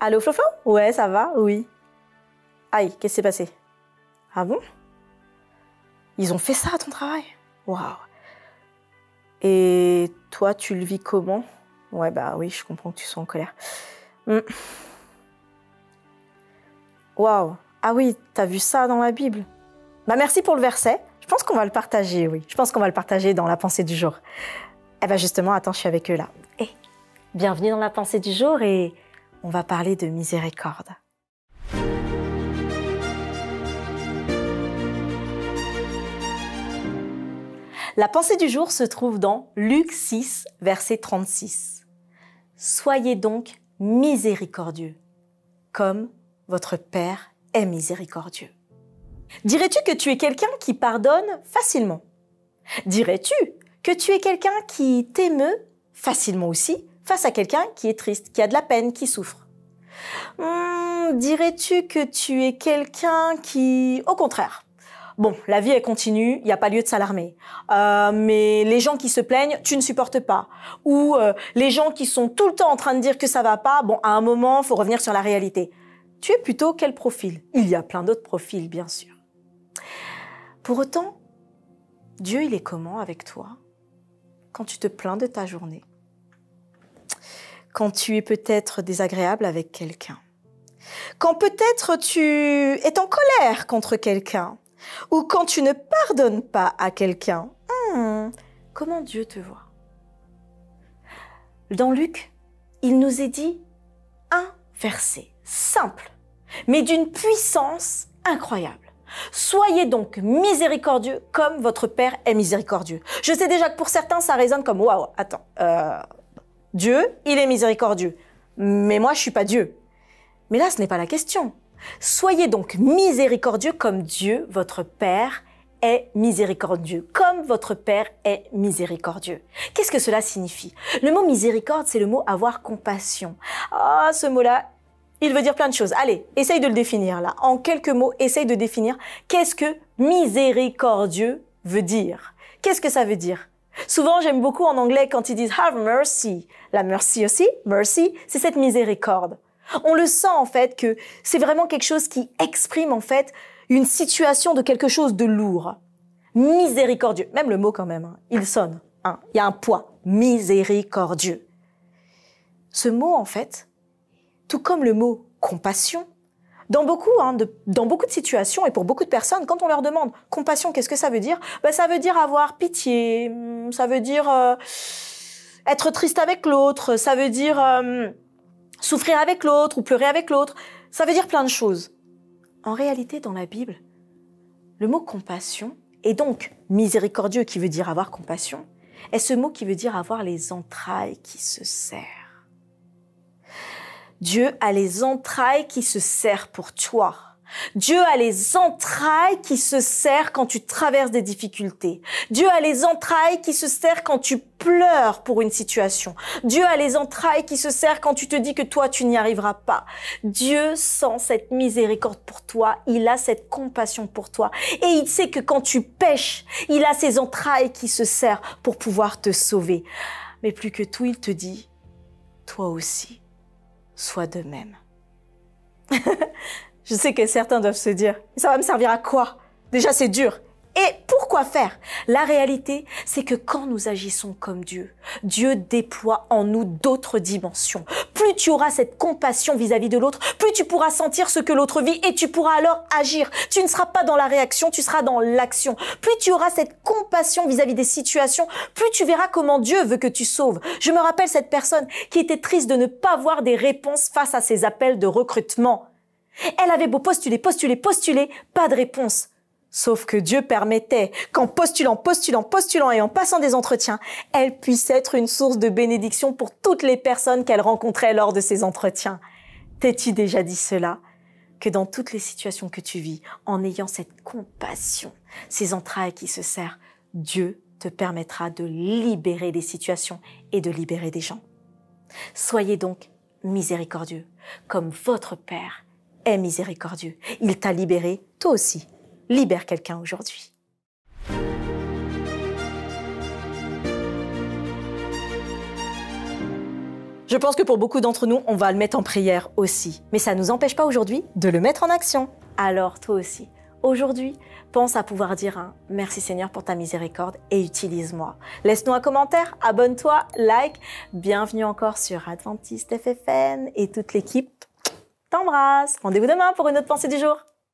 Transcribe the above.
Allô, Floflo Ouais, ça va Oui. Aïe, qu'est-ce qui s'est passé? Ah bon? Ils ont fait ça à ton travail? Waouh Et toi, tu le vis comment? Ouais, bah oui, je comprends que tu sois en colère. Hmm. Waouh Ah oui, t'as vu ça dans la Bible? Bah merci pour le verset. Je pense qu'on va le partager, oui. Je pense qu'on va le partager dans la pensée du jour. Eh ben justement, attends, je suis avec eux là. Eh, bienvenue dans la pensée du jour et on va parler de miséricorde. La pensée du jour se trouve dans Luc 6, verset 36. Soyez donc miséricordieux, comme votre Père est miséricordieux. Dirais-tu que tu es quelqu'un qui pardonne facilement? Dirais-tu que tu es quelqu'un qui t'émeut facilement aussi? Face à quelqu'un qui est triste, qui a de la peine, qui souffre hmm, Dirais-tu que tu es quelqu'un qui, au contraire, Bon, la vie, elle continue, il n'y a pas lieu de s'alarmer. Euh, mais les gens qui se plaignent, tu ne supportes pas. Ou euh, les gens qui sont tout le temps en train de dire que ça va pas, bon, à un moment, faut revenir sur la réalité. Tu es plutôt quel profil? Il y a plein d'autres profils, bien sûr. Pour autant, Dieu, il est comment avec toi? Quand tu te plains de ta journée Quand tu es peut-être désagréable avec quelqu'un Quand peut-être tu es en colère contre quelqu'un ou quand tu ne pardonnes pas à quelqu'un, hmm, comment Dieu te voit? Dans Luc, il nous est dit un verset simple, mais d'une puissance incroyable. Soyez donc miséricordieux comme votre Père est miséricordieux. Je sais déjà que pour certains, ça résonne comme waouh, attends, euh, Dieu, il est miséricordieux, mais moi, je suis pas Dieu. Mais là, ce n'est pas la question. Soyez donc miséricordieux comme Dieu, votre Père, est miséricordieux, comme votre Père est miséricordieux. Qu'est-ce que cela signifie? Le mot miséricorde, c'est le mot avoir compassion. Ah, ce mot-là, il veut dire plein de choses. Allez, essaye de le définir là. En quelques mots, essaye de définir qu'est-ce que miséricordieux veut dire. Qu'est-ce que ça veut dire? Souvent, j'aime beaucoup en anglais quand ils disent have mercy. La mercy aussi, mercy, c'est cette miséricorde. On le sent en fait que c'est vraiment quelque chose qui exprime en fait une situation de quelque chose de lourd. Miséricordieux. Même le mot quand même, hein, il sonne. Hein, il y a un poids. Miséricordieux. Ce mot en fait, tout comme le mot compassion, dans beaucoup, hein, de, dans beaucoup de situations et pour beaucoup de personnes, quand on leur demande compassion, qu'est-ce que ça veut dire? Ben, Ça veut dire avoir pitié, ça veut dire euh, être triste avec l'autre, ça veut dire... Euh, souffrir avec l'autre ou pleurer avec l'autre, ça veut dire plein de choses. En réalité, dans la Bible, le mot compassion, et donc miséricordieux qui veut dire avoir compassion, est ce mot qui veut dire avoir les entrailles qui se serrent. Dieu a les entrailles qui se serrent pour toi. Dieu a les entrailles qui se serrent quand tu traverses des difficultés. Dieu a les entrailles qui se serrent quand tu pleures pour une situation. Dieu a les entrailles qui se serrent quand tu te dis que toi, tu n'y arriveras pas. Dieu sent cette miséricorde pour toi. Il a cette compassion pour toi. Et il sait que quand tu pêches, il a ses entrailles qui se serrent pour pouvoir te sauver. Mais plus que tout, il te dit, toi aussi, sois de même. Je sais que certains doivent se dire, ça va me servir à quoi? Déjà, c'est dur. Et pourquoi faire? La réalité, c'est que quand nous agissons comme Dieu, Dieu déploie en nous d'autres dimensions. Plus tu auras cette compassion vis-à-vis de l'autre, plus tu pourras sentir ce que l'autre vit et tu pourras alors agir. Tu ne seras pas dans la réaction, tu seras dans l'action. Plus tu auras cette compassion vis-à-vis des situations, plus tu verras comment Dieu veut que tu sauves. Je me rappelle cette personne qui était triste de ne pas voir des réponses face à ses appels de recrutement. Elle avait beau postuler, postuler, postuler, pas de réponse. Sauf que Dieu permettait qu'en postulant, postulant, postulant et en passant des entretiens, elle puisse être une source de bénédiction pour toutes les personnes qu'elle rencontrait lors de ces entretiens. T'es-tu déjà dit cela? Que dans toutes les situations que tu vis, en ayant cette compassion, ces entrailles qui se serrent, Dieu te permettra de libérer des situations et de libérer des gens. Soyez donc miséricordieux, comme votre Père est miséricordieux. Il t'a libéré, toi aussi. Libère quelqu'un aujourd'hui. Je pense que pour beaucoup d'entre nous, on va le mettre en prière aussi. Mais ça ne nous empêche pas aujourd'hui de le mettre en action. Alors toi aussi, aujourd'hui, pense à pouvoir dire un merci Seigneur pour ta miséricorde et utilise-moi. Laisse-nous un commentaire, abonne-toi, like. Bienvenue encore sur Adventiste FFN et toute l'équipe t'embrasse. Rendez-vous demain pour une autre pensée du jour.